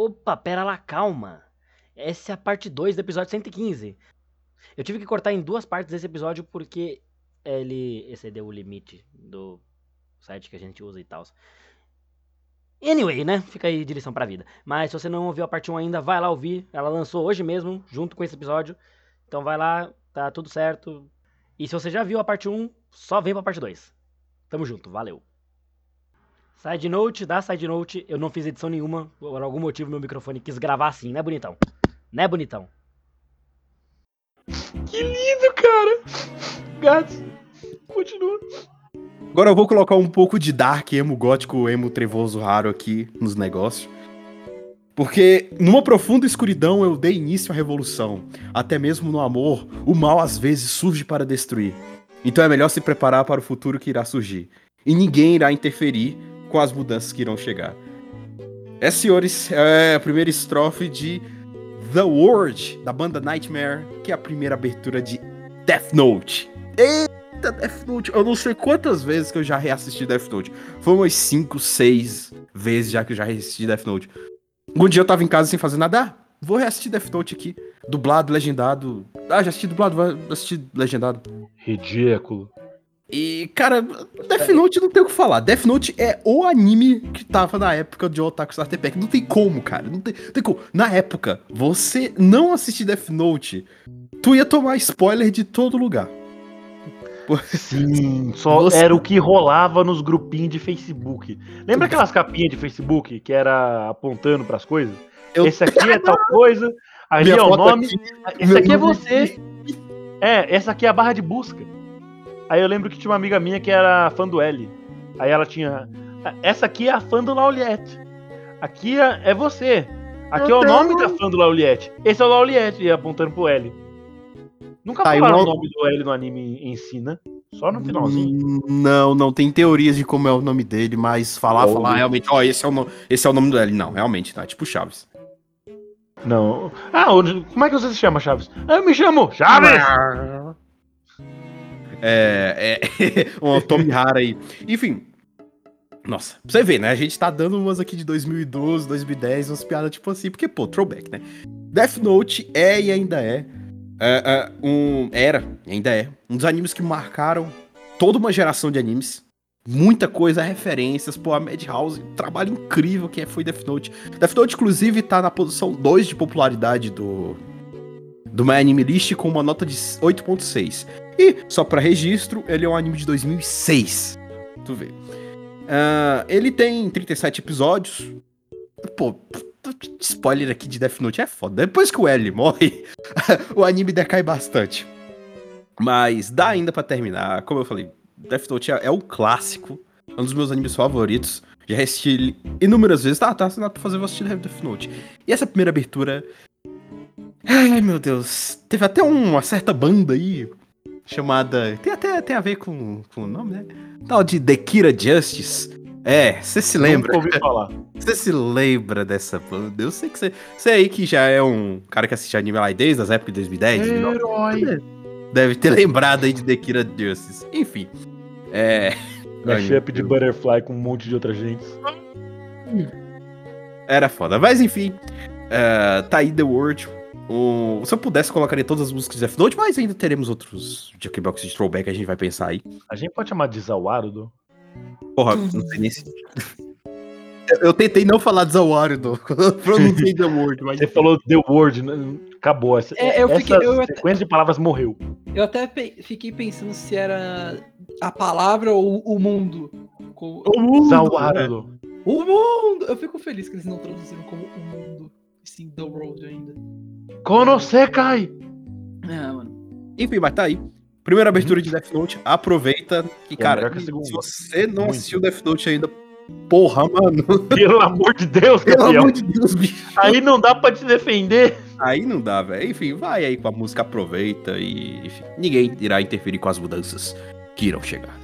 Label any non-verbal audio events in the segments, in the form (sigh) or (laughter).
Opa, pera lá, calma. Essa é a parte 2 do episódio 115. Eu tive que cortar em duas partes esse episódio porque ele excedeu o limite do site que a gente usa e tal. Anyway, né? Fica aí de lição pra vida. Mas se você não ouviu a parte 1 ainda, vai lá ouvir. Ela lançou hoje mesmo, junto com esse episódio. Então vai lá, tá tudo certo. E se você já viu a parte 1, só vem pra parte 2. Tamo junto, valeu. Side note, da side note, eu não fiz edição nenhuma. Por algum motivo meu microfone quis gravar assim, né, bonitão? Né, bonitão? Que lindo, cara! Gatos, continua. Agora eu vou colocar um pouco de dark, emo gótico, emo trevoso raro aqui nos negócios. Porque numa profunda escuridão eu dei início à revolução. Até mesmo no amor, o mal às vezes surge para destruir. Então é melhor se preparar para o futuro que irá surgir. E ninguém irá interferir com as mudanças que irão chegar. É, senhores, é a primeira estrofe de The Word, da banda Nightmare, que é a primeira abertura de Death Note. Eita, Death Note! Eu não sei quantas vezes que eu já reassisti Death Note. Foi umas 5, 6 vezes já que eu já reassisti Death Note. Um dia eu tava em casa sem fazer nada. Ah, vou reassistir Death Note aqui. Dublado, legendado. Ah, já assisti dublado, vou assistir legendado. Ridículo. E, cara, Death Note não tem o que falar. Death Note é o anime que tava na época de Otaku Starter Pack. Não tem como, cara. Não tem, não tem como. Na época, você não assistir Death Note, tu ia tomar spoiler de todo lugar. Sim, (laughs) só você... era o que rolava nos grupinhos de Facebook. Lembra aquelas capinhas de Facebook que era apontando para as coisas? Eu... Esse aqui é tal (laughs) coisa, ali é o nome. Aqui, esse aqui é você. É, essa aqui é a barra de busca. Aí eu lembro que tinha uma amiga minha que era fã do L. Aí ela tinha. Essa aqui é a fã do Lauliette. Aqui é, é você. Aqui eu é o nome da fã do Lauliette. Esse é o Lauliette, apontando pro L. Nunca tá, falaram o nome do L no anime em si, né? Só no finalzinho. Hum, não, não, tem teorias de como é o nome dele, mas falar, oh, falar realmente, ó, oh, esse, é o no... esse é o nome do L. Não, realmente, tá? Tipo Chaves. Não. Ah, como é que você se chama, Chaves? Eu me chamo Chaves! É. é (laughs) um Tommy Hara aí. Enfim. Nossa, pra você ver, né? A gente tá dando umas aqui de 2012, 2010, umas piadas tipo assim, porque, pô, throwback, né? Death Note é e ainda é é, é, um, era, ainda é, um dos animes que marcaram toda uma geração de animes. Muita coisa, referências, pô, a Madhouse, trabalho incrível que foi Death Note. Death Note, inclusive, tá na posição 2 de popularidade do, do My Anime List com uma nota de 8.6. E, só para registro, ele é um anime de 2006. Tu vê. Uh, ele tem 37 episódios. Pô, spoiler aqui de Death Note é foda. Depois que o L morre, (laughs) o anime decai bastante. Mas dá ainda para terminar. Como eu falei, Death Note é, é um clássico. É um dos meus animes favoritos. Já assisti inúmeras vezes. Tá, tá assinado pra fazer, vou assistir Death Note. E essa primeira abertura. Ai, meu Deus. Teve até uma certa banda aí. Chamada. Tem até tem a ver com, com o nome, né? Tal de The Kira Justice. É, você se lembra. Nunca ouvi falar. (laughs) Você se lembra dessa banda? Eu sei que você. Você aí que já é um cara que assiste anime lá desde as épocas de 2010. Herói. Deve ter lembrado aí de The Kira Justice. Enfim. É. Mashup de Butterfly com um monte de outra gente. Era foda. Mas enfim. Uh, tá aí The World. Um, se eu pudesse, colocaria todas as músicas de Death Note, mas ainda teremos outros Jackbox de throwback que a gente vai pensar aí. A gente pode chamar de Zawarudo? Porra, não sei nem se. Eu tentei não falar de Zawarudo. (laughs) Pronunciei The Word, mas. Você falou The Word, né? acabou. Essa, é, eu fiquei, eu sequência até... de palavras morreu. Eu até pe... fiquei pensando se era a palavra ou o mundo. O mundo! Zawarudo. Né? O mundo! Eu fico feliz que eles não traduziram como o mundo. Sim, The World ainda. Konosekai! É, mano. Enfim, mas tá aí. Primeira abertura de Death Note, aproveita. Que, cara, que se você não Muito. assistiu Death Note ainda, porra, mano. (laughs) Pelo amor de Deus, Pelo campeão. amor de Deus, bicho. Aí não dá pra te defender. Aí não dá, velho. Enfim, vai aí com a música, aproveita e enfim, ninguém irá interferir com as mudanças que irão chegar.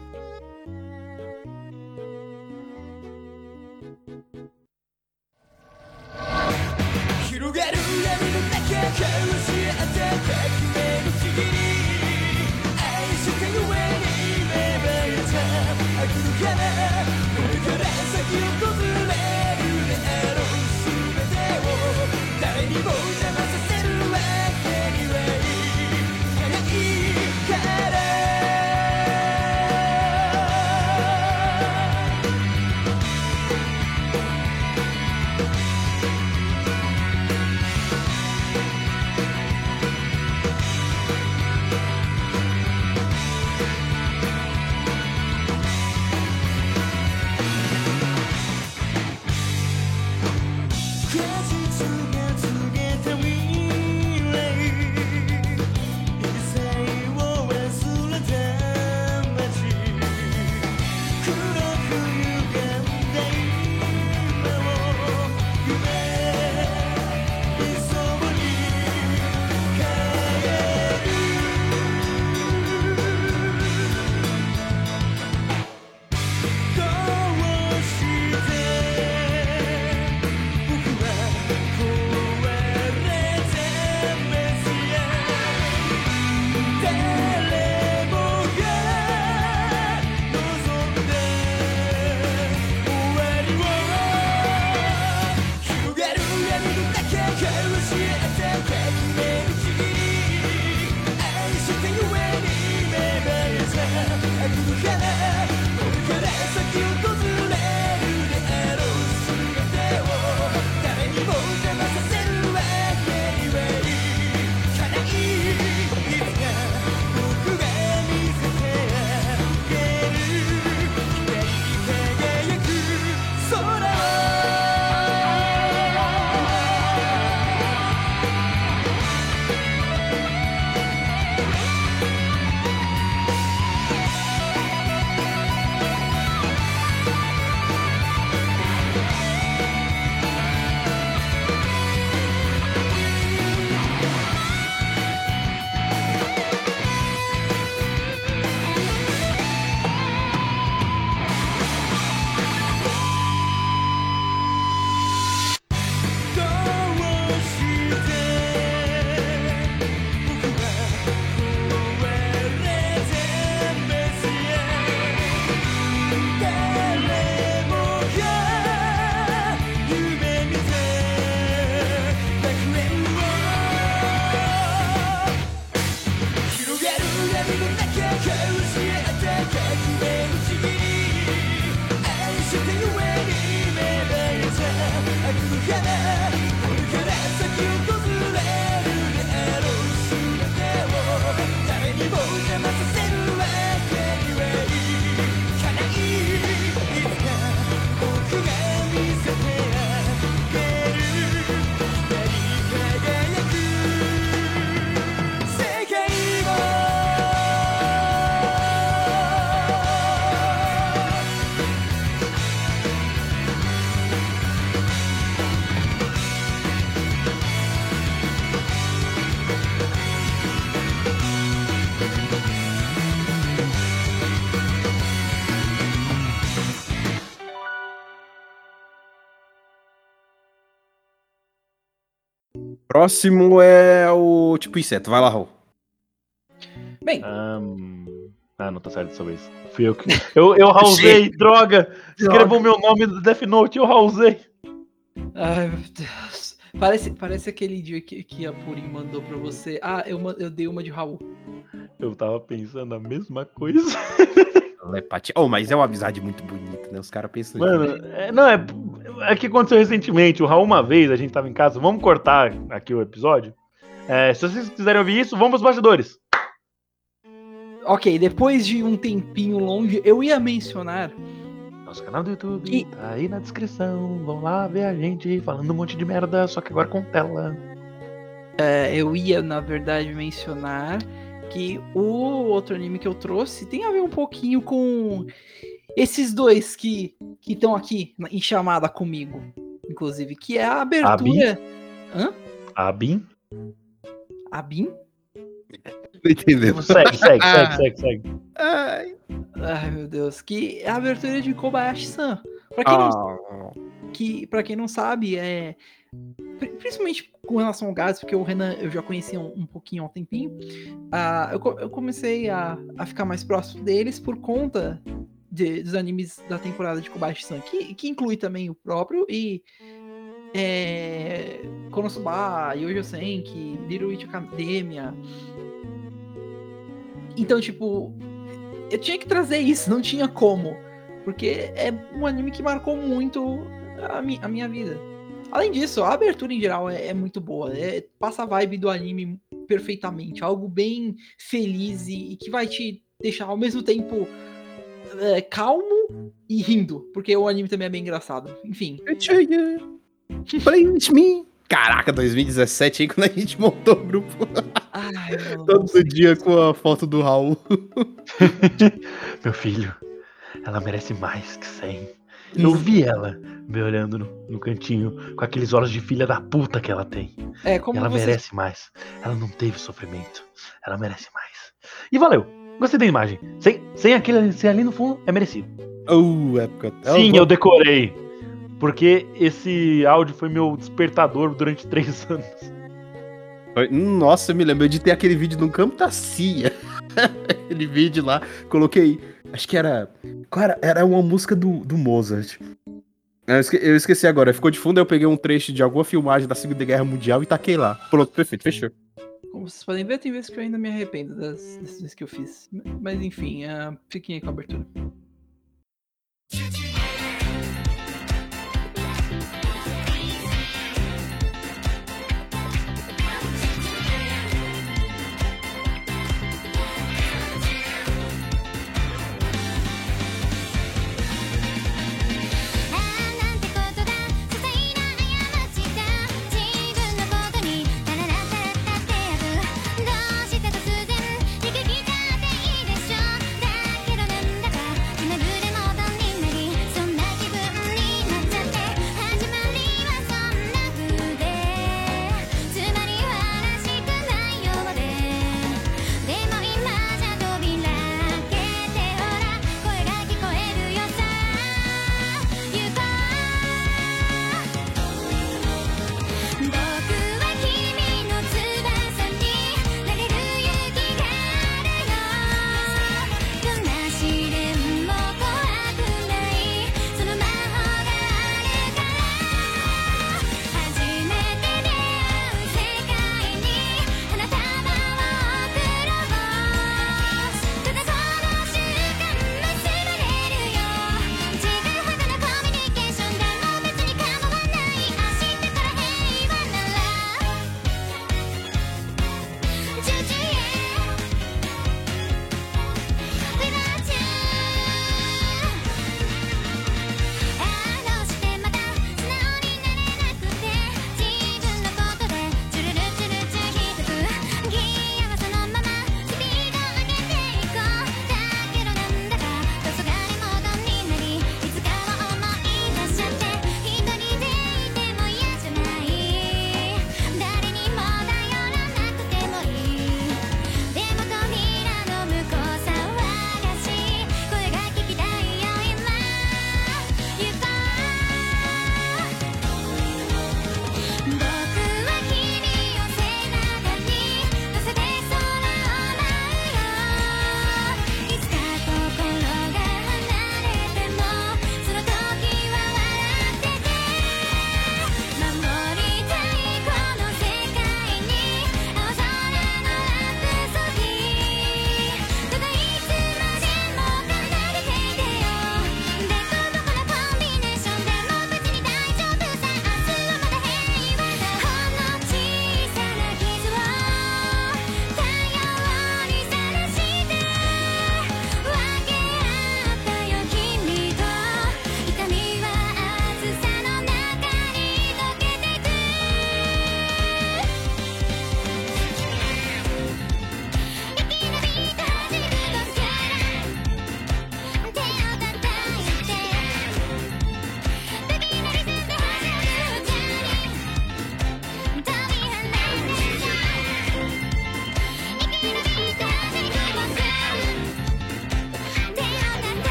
Próximo é o tipo inseto. Vai lá, Raul. Bem, Ahn, Ah, não tá certo dessa vez. Fui eu que. Eu, eu (laughs) rausei, droga! Escreveu meu nome do Death Note, eu rausei. ai meu Deus. Parece, parece aquele dia que, que a Purim mandou pra você. Ah, eu, eu dei uma de Raul. Eu tava pensando a mesma coisa. (laughs) Telepatia. Oh, mas é uma amizade muito bonita, né? Os caras pensam. Mano, é, não, é, é que aconteceu recentemente. O Raul, uma vez, a gente tava em casa. Vamos cortar aqui o episódio. É, se vocês quiserem ouvir isso, vamos pros bastidores. Ok, depois de um tempinho longe, eu ia mencionar. Nosso canal do YouTube E- tá aí na descrição. Vão lá ver a gente falando um monte de merda, só que agora com tela. é, eu ia, na verdade, mencionar que o outro anime que eu trouxe tem a ver um pouquinho com esses dois que estão aqui em chamada comigo, inclusive, que é a abertura. Hã? A Bin. Abin? Não entendeu? Segue, segue, segue, segue, segue. Ai. Ai, meu Deus. Que é a abertura de Kobayashi-san. Pra quem, não, Ah, que, pra quem não sabe, é. Pri- Principalmente com relação ao Gats, porque o Renan eu já conhecia um, um pouquinho há um tempinho. ah, eu, eu comecei a, a ficar mais próximo deles por conta de- dos animes da temporada de Kobayashi-san, que, que inclui também o próprio e. É, Konosuba, Yojo Senki, Little Witch Academia. Então, tipo, eu tinha que trazer isso, não tinha como. Porque é um anime que marcou muito a, mi- a minha vida. Além disso, a abertura em geral é, é muito boa. é- passa a vibe do anime perfeitamente. Algo bem feliz e, e que vai te deixar ao mesmo tempo é, calmo e rindo. Porque o anime também é bem engraçado. Enfim. Please me. Caraca, 2017 aí quando a gente montou o grupo Ai, todo dia com a foto do Raul. (laughs) Meu filho, ela merece mais que 100. Eu vi ela me olhando no, no cantinho com aqueles olhos de filha da puta que ela tem. É, como ela você merece mais. Ela não teve sofrimento. Ela merece mais. E valeu. Gostei da imagem. Sem, sem aquele sem ali no fundo, é merecido. Oh, época. Sim, eu decorei. Porque esse áudio foi meu despertador durante (laughs) três anos. Nossa, eu me lembro de ter aquele vídeo no campo da Cia. (laughs) aquele vídeo lá, coloquei. Acho que era. Cara, era uma música do, do Mozart. Eu esque- eu esqueci agora, ficou de fundo, eu peguei um trecho de alguma filmagem da Segunda Guerra Mundial e taquei lá. Pronto, perfeito, fechou. Como vocês podem ver, tem vezes que eu ainda me arrependo das decisões que eu fiz. Mas enfim, ah, fiquem aí com a abertura.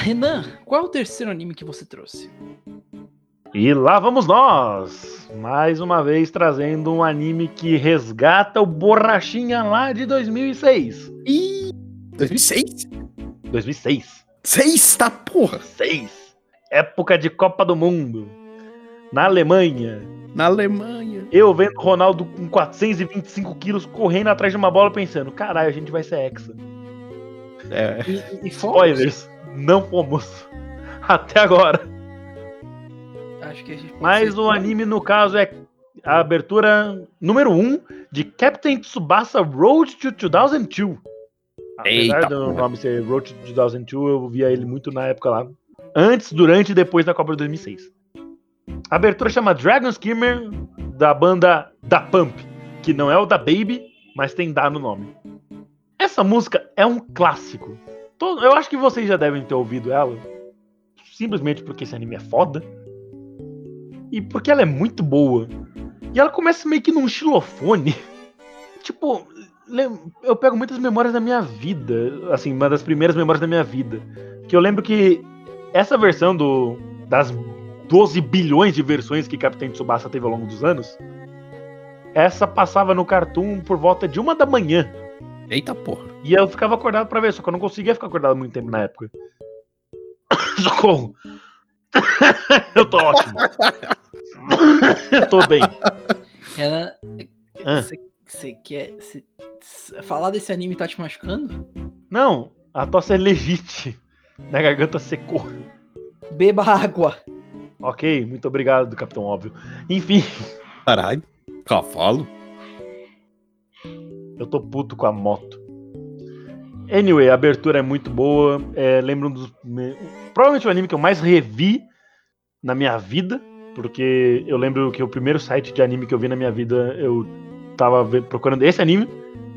Renan. Qual é o terceiro anime que você trouxe? E lá vamos nós! Mais uma vez trazendo um anime que resgata o Borrachinha lá de 2006. Ih, 2006? 2006. 6, tá porra. 6. Época de Copa do Mundo. Na Alemanha. Na Alemanha. Eu vendo o Ronaldo com 425 quilos correndo atrás de uma bola pensando, caralho, a gente vai ser hexa. É. E, e fomos? Spoilers, não fomos. (laughs) Até agora. Acho que a gente Mas o anime, no caso, é a abertura número 1 um de Captain Tsubasa Road to 2002. Apesar Eita do nome ser Road to 2002, eu via ele muito na época lá. Antes, durante e depois da Copa de 2006. A abertura chama Dragon Skimmer, da banda Da Pump, que não é o da Baby, mas tem Da no nome. Essa música é um clássico. Todo- Eu acho que vocês já devem ter ouvido ela, simplesmente porque esse anime é foda. E porque ela é muito boa. E ela começa meio que num xilofone. (laughs) Tipo, eu pego muitas memórias da minha vida. Assim, uma das primeiras memórias da minha vida. Que eu lembro que essa versão do das 12 bilhões de versões que Capitão Tsubasa teve ao longo dos anos. Essa passava no Cartoon por volta de uma da manhã. Eita porra. E eu ficava acordado pra ver, só que eu não conseguia ficar acordado muito tempo na época. (coughs) Socorro! (coughs) eu tô ótimo. (coughs) eu tô bem. Renan, você quer. cê- cê- falar desse anime tá te machucando? Não, a tosse é legite. Minha garganta secou. Beba água. Ok, muito obrigado, Capitão Óbvio. Enfim, Caralho. Cavalo. Eu tô puto com a moto. Anyway, a abertura é muito boa. É, lembro um dos. me- Provavelmente o anime que eu mais revi na minha vida. Porque eu lembro que o primeiro site de anime que eu vi na minha vida, eu tava procurando esse anime.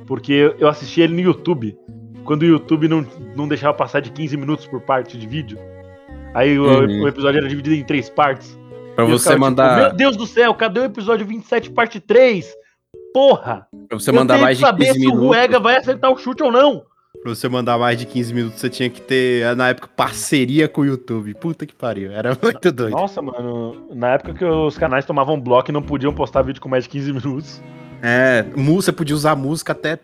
Porque eu assisti ele no YouTube. Quando o YouTube não, não deixava passar de 15 minutos por parte de vídeo. Aí o, Uhum. o episódio era dividido em três partes. Pra você ficava tipo, mandar. Meu Deus do céu, cadê o episódio 27, parte 3? Porra! pra você eu mandar mais de saber 15 se o minutos. Ruega vai acertar o chute ou não. Pra você mandar mais de 15 minutos, você tinha que ter, na época, parceria com o YouTube. Puta que pariu. Era muito doido. Nossa, mano, na época que os canais tomavam bloco e não podiam postar vídeo com mais de 15 minutos. É, mu- você podia usar música até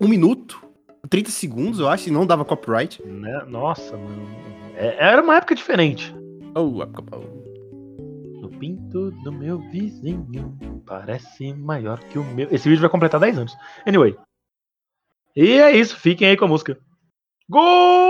um minuto, 30 segundos, eu acho, e não dava copyright. Né? Nossa, mano. É- era uma época diferente. Oh, época boa. Pinto do meu vizinho parece maior que o meu. Esse vídeo vai completar 10 anos. Anyway. E é isso, fiquem aí com a música. Gol!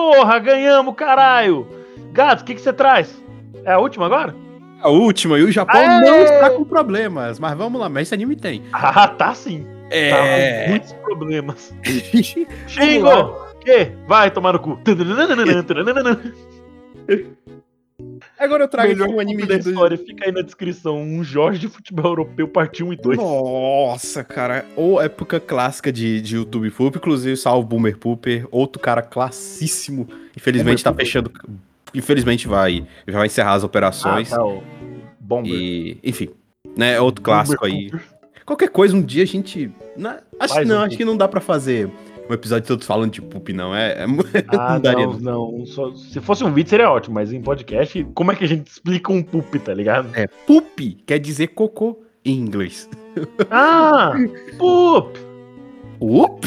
Porra, ganhamos, caralho! Gato, o que que você traz? É a última agora? A última, e o Japão Aê! não está com problemas. Mas vamos lá, mas esse anime tem. Ah, tá sim. Tá, É. muitos problemas. (laughs) Xingo! Que? Vai tomar no cu. (laughs) Agora eu trago Melhor um anime da de. história. Fica aí na descrição. Um Jorge de futebol europeu, parte 1 e 2. Nossa, cara. Ou época clássica de, de YouTube Poop, inclusive salvo Boomer Pooper, outro cara classíssimo. Infelizmente Boomer tá Pooper. fechando. Infelizmente vai. Já vai encerrar as operações. Ah, tá, o Bomber. E, enfim, né, é outro clássico Boomer aí. Pooper. Qualquer coisa, um dia a gente. né, acho Faz não, um acho que não dá pra fazer um episódio todo falando de poop, não. É, é (laughs) Ah, não daria. não, não. Só- se fosse um vídeo seria ótimo, mas em podcast, como é que a gente explica um poop, tá ligado? É, poop quer dizer cocô em inglês. (laughs) Ah, poop! Oop!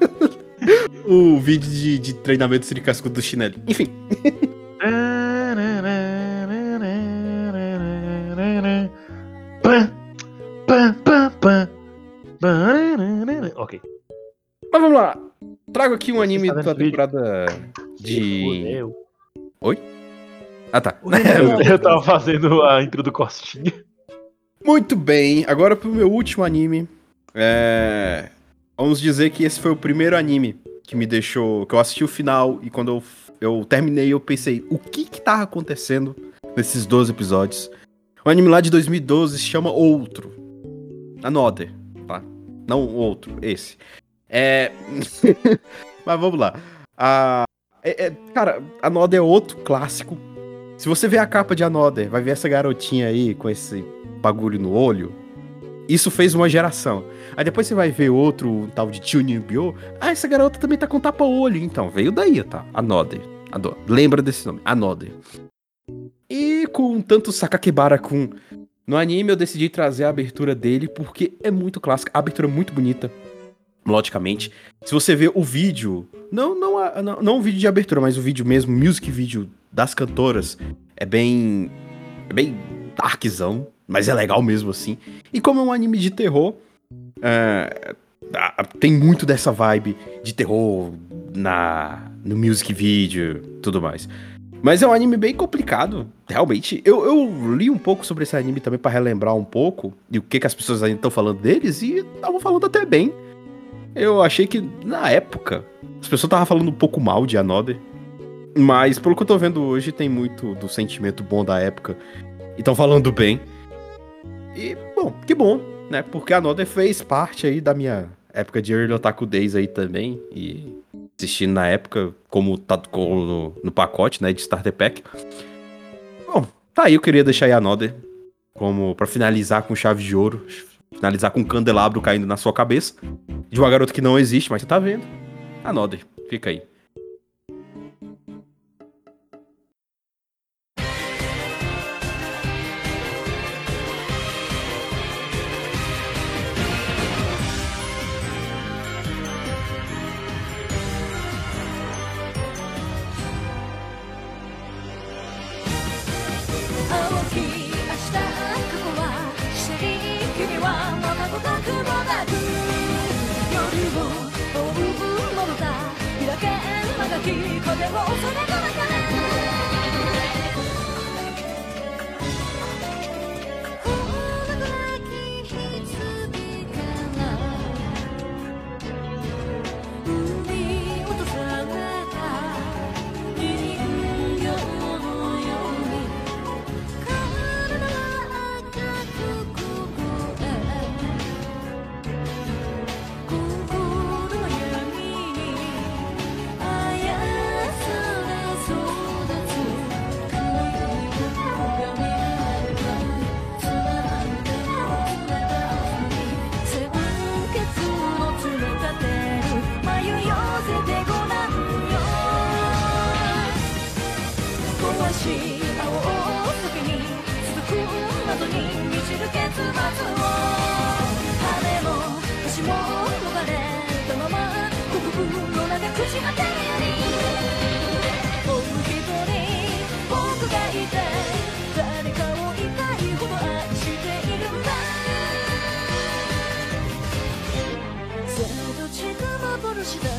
(laughs) o vídeo de, de treinamento de cascudo do chinelo. Enfim. Ok. Mas vamos lá. Trago aqui um anime tá vendo da vídeo? temporada de. Fudeu. Ah, tá. (laughs) Eu, eu tava fazendo a intro do Costinha. Muito bem, agora pro meu último anime. É... Vamos dizer que esse foi o primeiro anime que me deixou. que eu assisti o final e quando eu, eu terminei eu pensei, o que que tava acontecendo nesses 12 episódios? O anime lá de 2012 se chama Outro. Another, tá? Não o outro, esse. É. (laughs) Mas vamos lá. A... é- é- Cara, é outro clássico. Se você ver a capa de Another, vai ver essa garotinha aí com esse bagulho no olho. Isso fez uma geração. Aí depois você vai ver outro um tal de Tune. Ah, essa garota também tá com tapa-olho. Então, veio daí, tá? Another. Ado- Lembra desse nome? Another. E com tanto Sakakibara com no anime, eu decidi trazer a abertura dele porque é muito clássica. A abertura é muito bonita, melodicamente. Se você ver o vídeo, não, não, não, não o vídeo de abertura, mas o vídeo mesmo, music vídeo das cantoras, é bem. É bem darkzão, mas é legal mesmo assim. E como é um anime de terror, é, tem muito dessa vibe de terror na no music video, tudo mais. Mas é um anime bem complicado, realmente. Eu, eu li um pouco sobre esse anime também pra relembrar um pouco e o que, que as pessoas ainda estão falando deles e estavam falando até bem. Eu achei que na época as pessoas estavam falando um pouco mal de Another, mas pelo que eu tô vendo hoje tem muito do sentimento bom da época e estão falando bem. E bom, que bom, né? Porque Another fez parte aí da minha época de Early Otaku Days aí também e assistindo na época, como tá no, no pacote, né, de Starter Pack. Bom, tá aí, eu queria deixar aí a Another como para finalizar com chave de ouro, finalizar com um candelabro caindo na sua cabeça, de uma garota que não existe, mas você tá vendo. Another, fica aí.「恐れなし青先に続く謎に満ちる結末を羽も足も逃れたまま国分の中朽ち果てるよりもう一人僕がいて誰かを痛いほど愛しているんださあどっちが幻だ。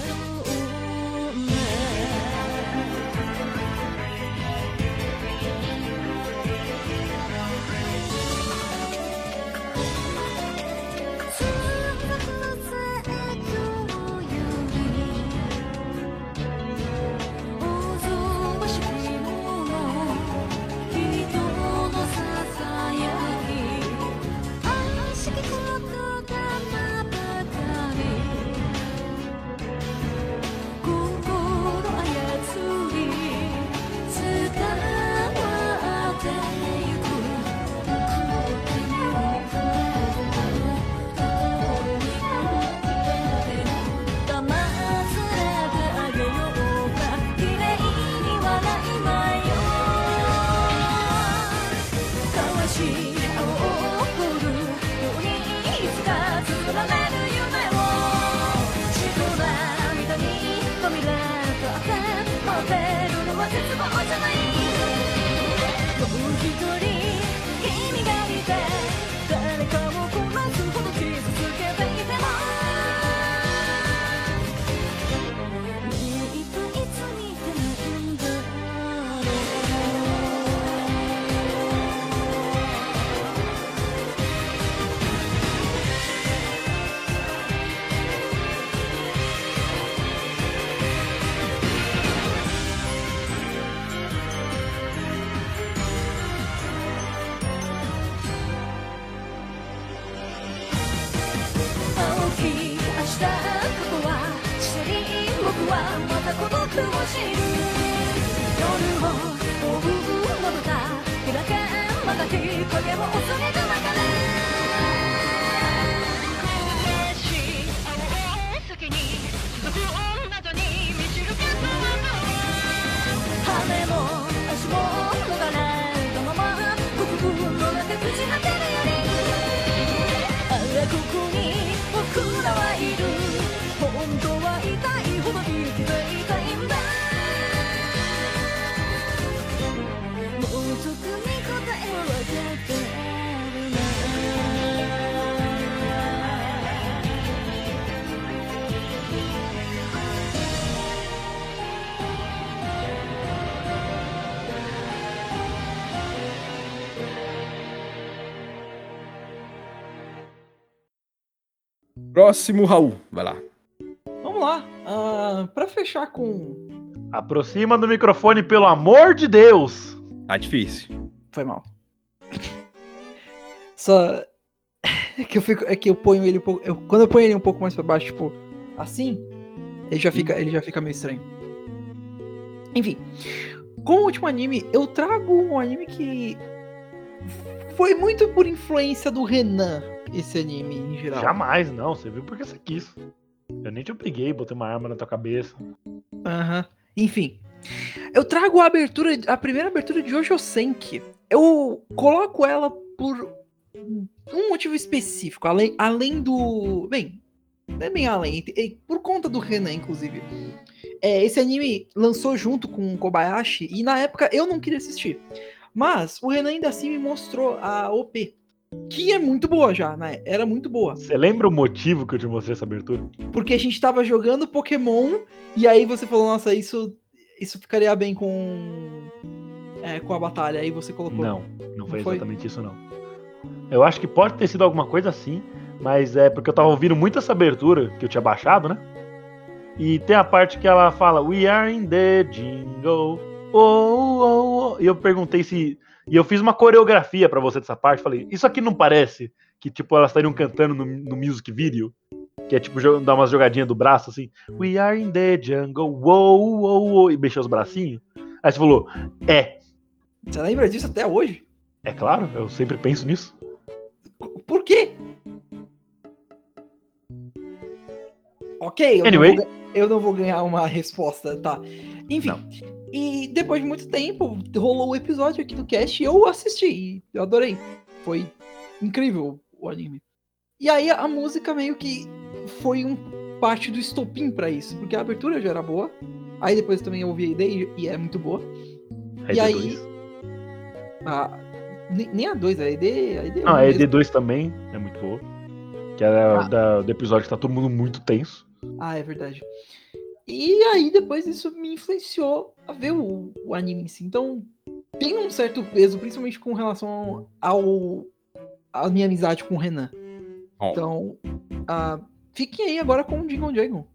Próximo, Raul. Vai lá. Vamos lá. ah, pra fechar com. Aproxima do microfone, pelo amor de Deus! Tá difícil. Foi mal. Só. (laughs) É que eu fico. É que eu ponho ele um pouco. eu- quando eu ponho ele um pouco mais pra baixo, tipo, assim, ele já fica, ele já fica meio estranho. Enfim. Com o último anime, eu trago um anime que. Foi muito por influência do Renan, esse anime em geral. Jamais, não. Você viu porque você quis. Eu nem te obriguei, botei uma arma na tua cabeça. Aham. Enfim. Eu trago a abertura, a primeira abertura de Jojo Senki. Eu coloco ela por um motivo específico, além, além do. Bem, não é bem além, é por conta do Renan, inclusive. É, esse anime lançou junto com o Kobayashi e na época eu não queria assistir. Mas o Renan ainda assim me mostrou a OP. Que é muito boa já, né? Era muito boa. Você lembra o motivo que eu te mostrei essa abertura? Porque a gente tava jogando Pokémon e aí você falou, nossa, isso, isso ficaria bem com. É, com a batalha. Aí você colocou. Não, não foi Não foi? exatamente isso, não. Eu acho que pode ter sido alguma coisa assim, mas é porque eu tava ouvindo muito essa abertura que eu tinha baixado, né? E tem a parte que ela fala, We are in the jingle. Oh, oh, oh. E eu perguntei se. E eu fiz uma coreografia pra você dessa parte. Falei, isso aqui não parece que, tipo, elas estariam cantando no, no music video? Que é tipo dar umas jogadinhas do braço assim. We are in the jungle. Uou, uou, uou. E mexer os bracinhos. Aí você falou, é. Você lembra disso até hoje? É claro, eu sempre penso nisso. Por quê? Ok, eu, Anyway. não, vou, eu não vou ganhar uma resposta, tá? Enfim. E depois de muito tempo, rolou o episódio aqui do cast e eu assisti. E eu adorei. Foi incrível o anime. E aí a música meio que foi um parte do estopim pra isso. Porque a abertura já era boa. Aí depois também eu ouvi a ideia e é muito boa. Aí E aí- D2. A, nem nem a 2, a ED, a ED é Não, uma a mesmo. ED2 também é muito boa. Que era Ah. da- do episódio que tá todo mundo muito tenso. Ah, é verdade. E aí, depois isso me influenciou a ver o, o anime em si. Então, tem um certo peso, principalmente com relação ao a minha amizade com o Renan. Ó. Então, ah, fiquem aí agora com o Jingle Jangle.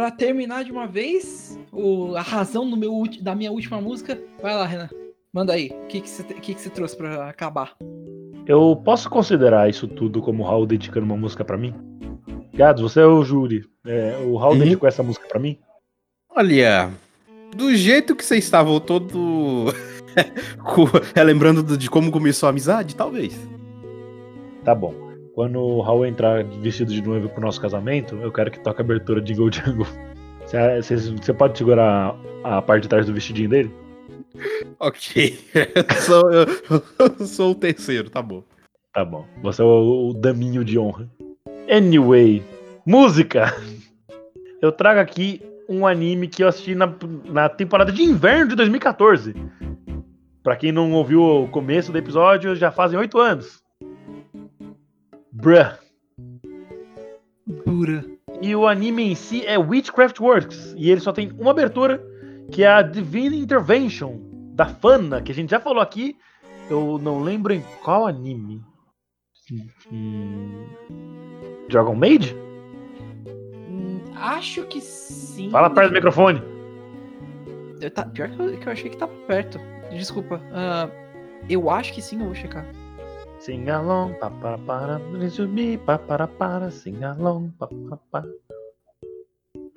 Pra terminar de uma vez, o, a razão do meu, da minha última música, vai lá, Renan. Manda aí. O que que você que que você trouxe pra acabar? Eu posso considerar isso tudo como o Raul dedicando uma música pra mim? Gados, você é o júri. É, o Raul Uhum. dedicou essa música pra mim? Olha, do jeito que vocês estavam todo. (laughs) co- relembrando do- de como começou a amizade, talvez. Tá bom. Quando o Raul entrar vestido de noivo pro nosso casamento, eu quero que toque a abertura de Jingle Jungle. Você- pode segurar a parte de trás do vestidinho dele? Ok. (laughs) Eu sou, eu- eu sou o terceiro, tá bom. Tá bom. Você é o, o daminho de honra. Anyway, música! Eu trago aqui um anime que eu assisti na, na temporada de inverno de 2014. Pra quem não ouviu o começo do episódio, já fazem oito anos. Bruh. Dura. E o anime em si é Witchcraft Works. E ele só tem uma abertura, que é a Divine Intervention, da Fana, que a gente já falou aqui. Eu não lembro em qual anime. Hum, Dragon Maid? Hum, Acho que sim. Fala perto do microfone. Eu tá, pior que eu, que eu achei que tava perto. Desculpa. Ah, eu acho que sim, eu vou checar. Sing along, pa para para, subir, pa para para, sing along, pa para para.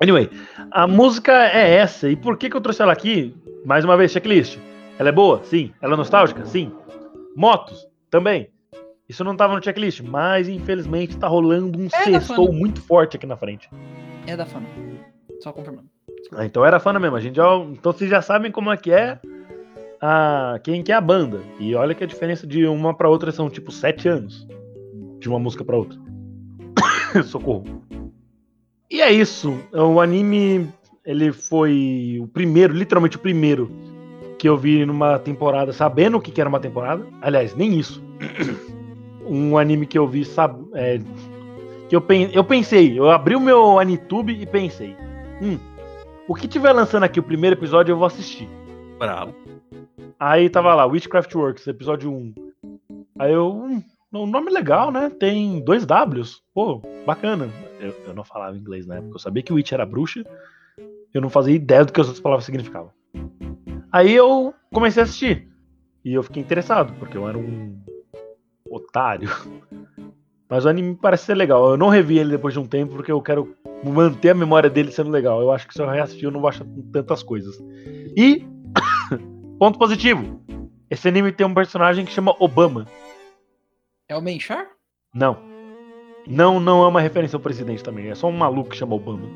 Anyway, a música é essa. E por que, que eu trouxe ela aqui? Mais uma vez, checklist. Ela é boa? Sim. Ela é nostálgica? Sim. Motos? Também. Isso não tava no checklist, mas infelizmente tá rolando um É sextou Fana. muito forte aqui na frente. É da Fana. Só confirmando. Ah, então era fã mesmo. A gente já, então vocês já sabem como é que é a, quem que é a banda. E olha que a diferença de uma pra outra são tipo sete anos. De uma música pra outra. (coughs) Socorro. E é isso. O anime, ele foi o primeiro, literalmente o primeiro, que eu vi numa temporada, sabendo o que que era uma temporada. Aliás, nem isso. (coughs) Um anime que eu vi, sab, é, que eu, pen- eu pensei, eu abri o meu Anitube e pensei, hum, o que tiver lançando aqui o primeiro episódio eu vou assistir. Bravo. Aí tava lá, Witchcraft Works, episódio 1. Aí eu, hum, um nome legal, né? Tem dois Ws. Pô, bacana. Eu, eu não falava inglês na época, eu sabia que Witch era bruxa. Eu não fazia ideia do que as outras palavras significavam. Aí eu comecei a assistir. E eu fiquei interessado, porque eu era um otário. (laughs) Mas o anime parece ser legal. Eu não revi ele depois de um tempo, porque eu quero manter a memória dele sendo legal. Eu acho que se eu reassistir, eu não vou achar tantas coisas. E, ponto positivo: esse anime tem um personagem que chama Obama. É o Menchar? Não. Não, não é uma referência ao presidente também. É só um maluco que chama Obama.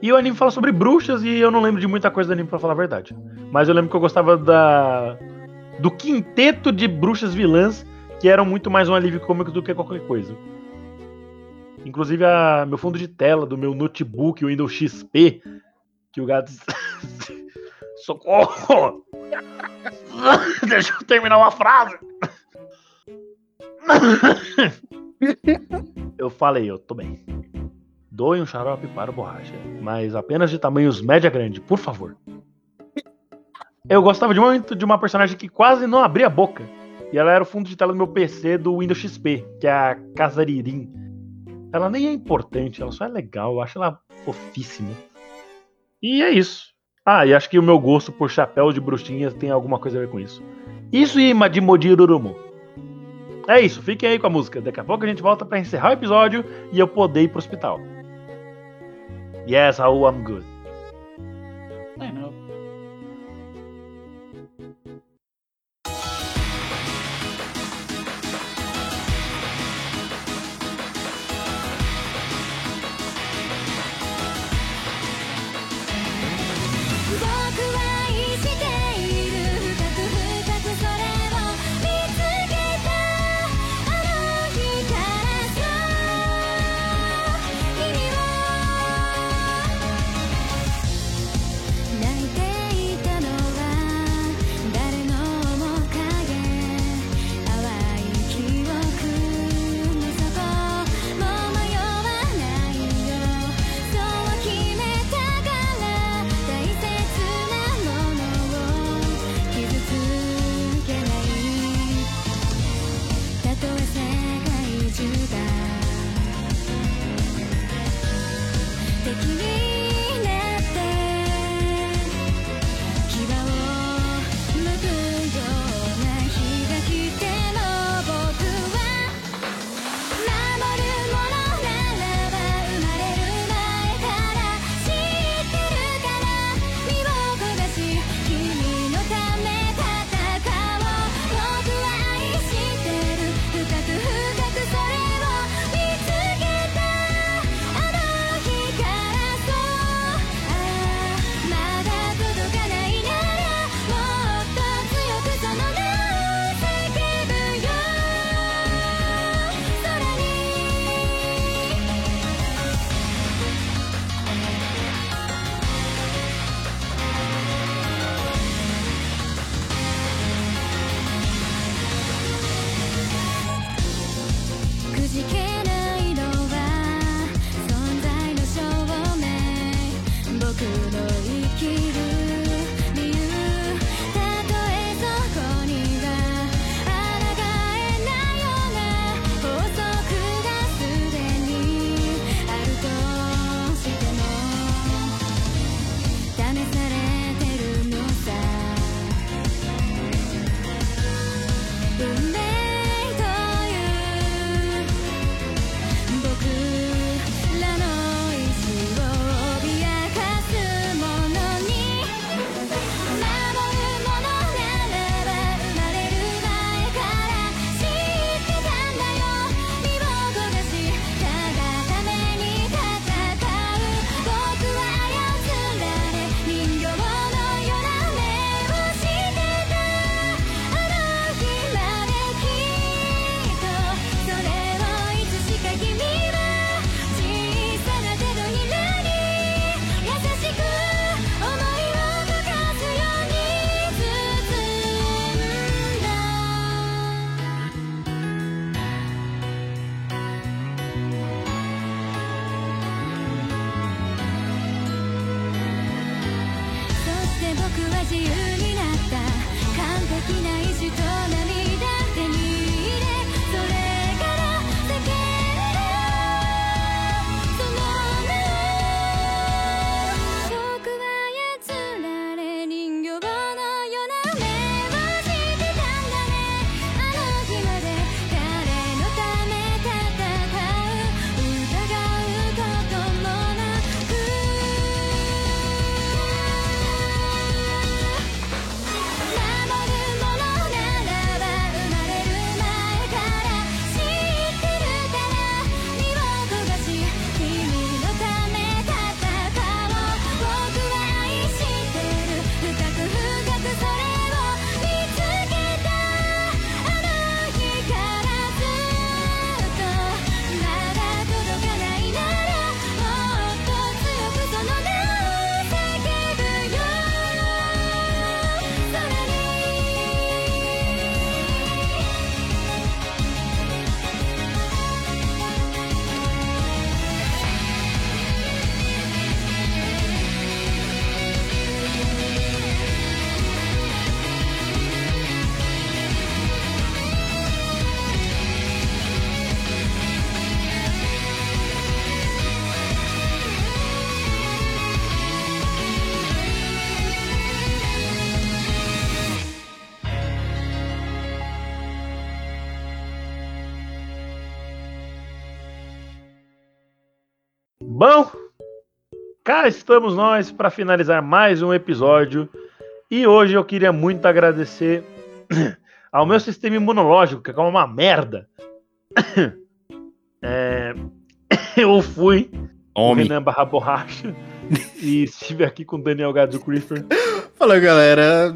E o anime fala sobre bruxas e eu não lembro de muita coisa do anime pra falar a verdade. Mas eu lembro que eu gostava da do quinteto de bruxas vilãs que eram muito mais um alívio cômico do que qualquer coisa. Inclusive a meu fundo de tela do meu notebook, o Windows XP, que o gato (laughs) Socorro! (laughs) Deixa eu terminar uma frase. (laughs) Eu falei, eu tô bem. Doe um xarope para o borracha, mas apenas de tamanhos média grande, por favor. Eu gostava de muito de uma personagem que quase não abria a boca. E ela era o fundo de tela do meu PC do Windows XP, que é a Casaririm. Ela nem é importante, ela só é legal, eu acho ela fofíssima. E é isso. Ah, e acho que o meu gosto por chapéu de bruxinhas tem alguma coisa a ver com isso. Isso e Madimoji Rurumo. É isso, fiquem aí com a música. Daqui a pouco a gente volta pra encerrar o episódio e eu poder ir pro hospital. Yes, Raul, I'm good. Cá estamos nós para finalizar mais um episódio. E hoje eu queria muito agradecer (coughs) ao meu sistema imunológico, que é uma merda. (coughs) É, (coughs) eu fui o Homem. Renan Barra Borracha e (laughs) estive aqui com o Daniel Gadzo Creeper. Fala galera,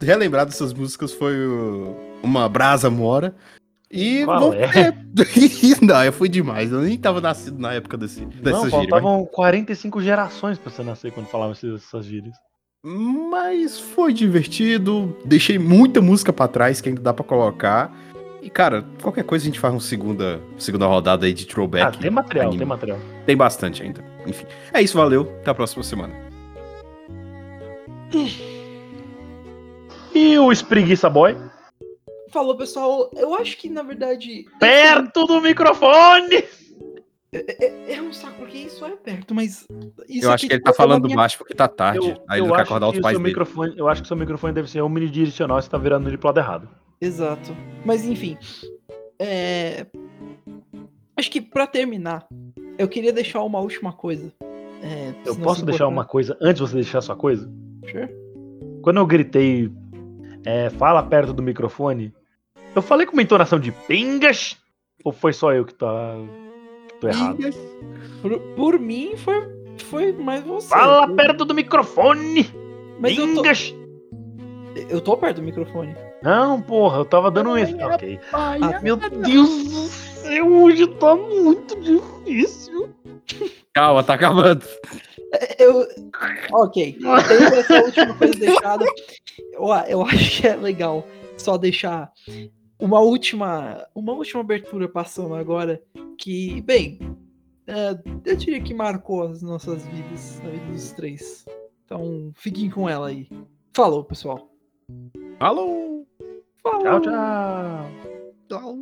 relembrar dessas músicas foi o- uma brasa mora. E Qual é? (laughs) não, eu fui demais. Eu nem tava nascido na época desse, dessa Não, faltavam 45 gerações pra você nascer quando falava essas, gírias. Mas foi divertido. Deixei muita música pra trás que ainda dá pra colocar. E cara, qualquer coisa a gente faz uma segunda, segunda rodada aí de throwback. Ah, tem material, anime. tem material. Tem bastante ainda. Enfim. É isso, valeu. Até a próxima semana. E o Espreguiça Boy? Falou, pessoal. Eu acho que, na verdade. Perto do microfone! É, é um saco, porque isso é perto, mas. Isso eu acho que ele tá é uma falando minha- baixo porque tá tarde. Eu, aí ele eu acho acordar os o pais seu dele. microfone, eu acho que seu microfone deve ser omnidirecional, você tá virando ele pro lado errado. Exato. Mas enfim. É... Acho que pra terminar, eu queria deixar uma última coisa. É, Eu posso deixar uma coisa antes de você deixar sua coisa? Sure. Quando eu gritei, é, fala perto do microfone, eu falei com uma entonação de pingas? Ou foi só eu que tá tô errado? Por, por mim, foi, foi mais você. Fala Eu- perto do microfone! Mas eu tô, Pingas! eu tô perto do microfone. Não, porra, eu tava dando um. esse- Ok. Ah, Meu Deus do céu, hoje tá muito difícil. Calma, tá acabando. Eu. Ok. Tendo essa última coisa deixada, eu, eu acho que é legal só deixar uma última. Uma última abertura passando agora. Que, bem. é, eu diria que marcou as nossas vidas, a vida dos três. Então, fiquem com ela aí. Falou, pessoal. Alô? Falou. Tchau, tchau. Tchau.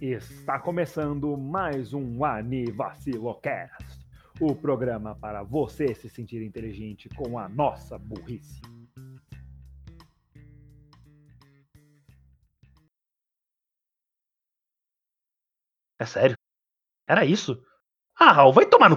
Está começando mais um Anivacilocast, o programa para você se sentir inteligente com a nossa burrice. É sério? Era isso? Ah, Raul, vai tomar no cu.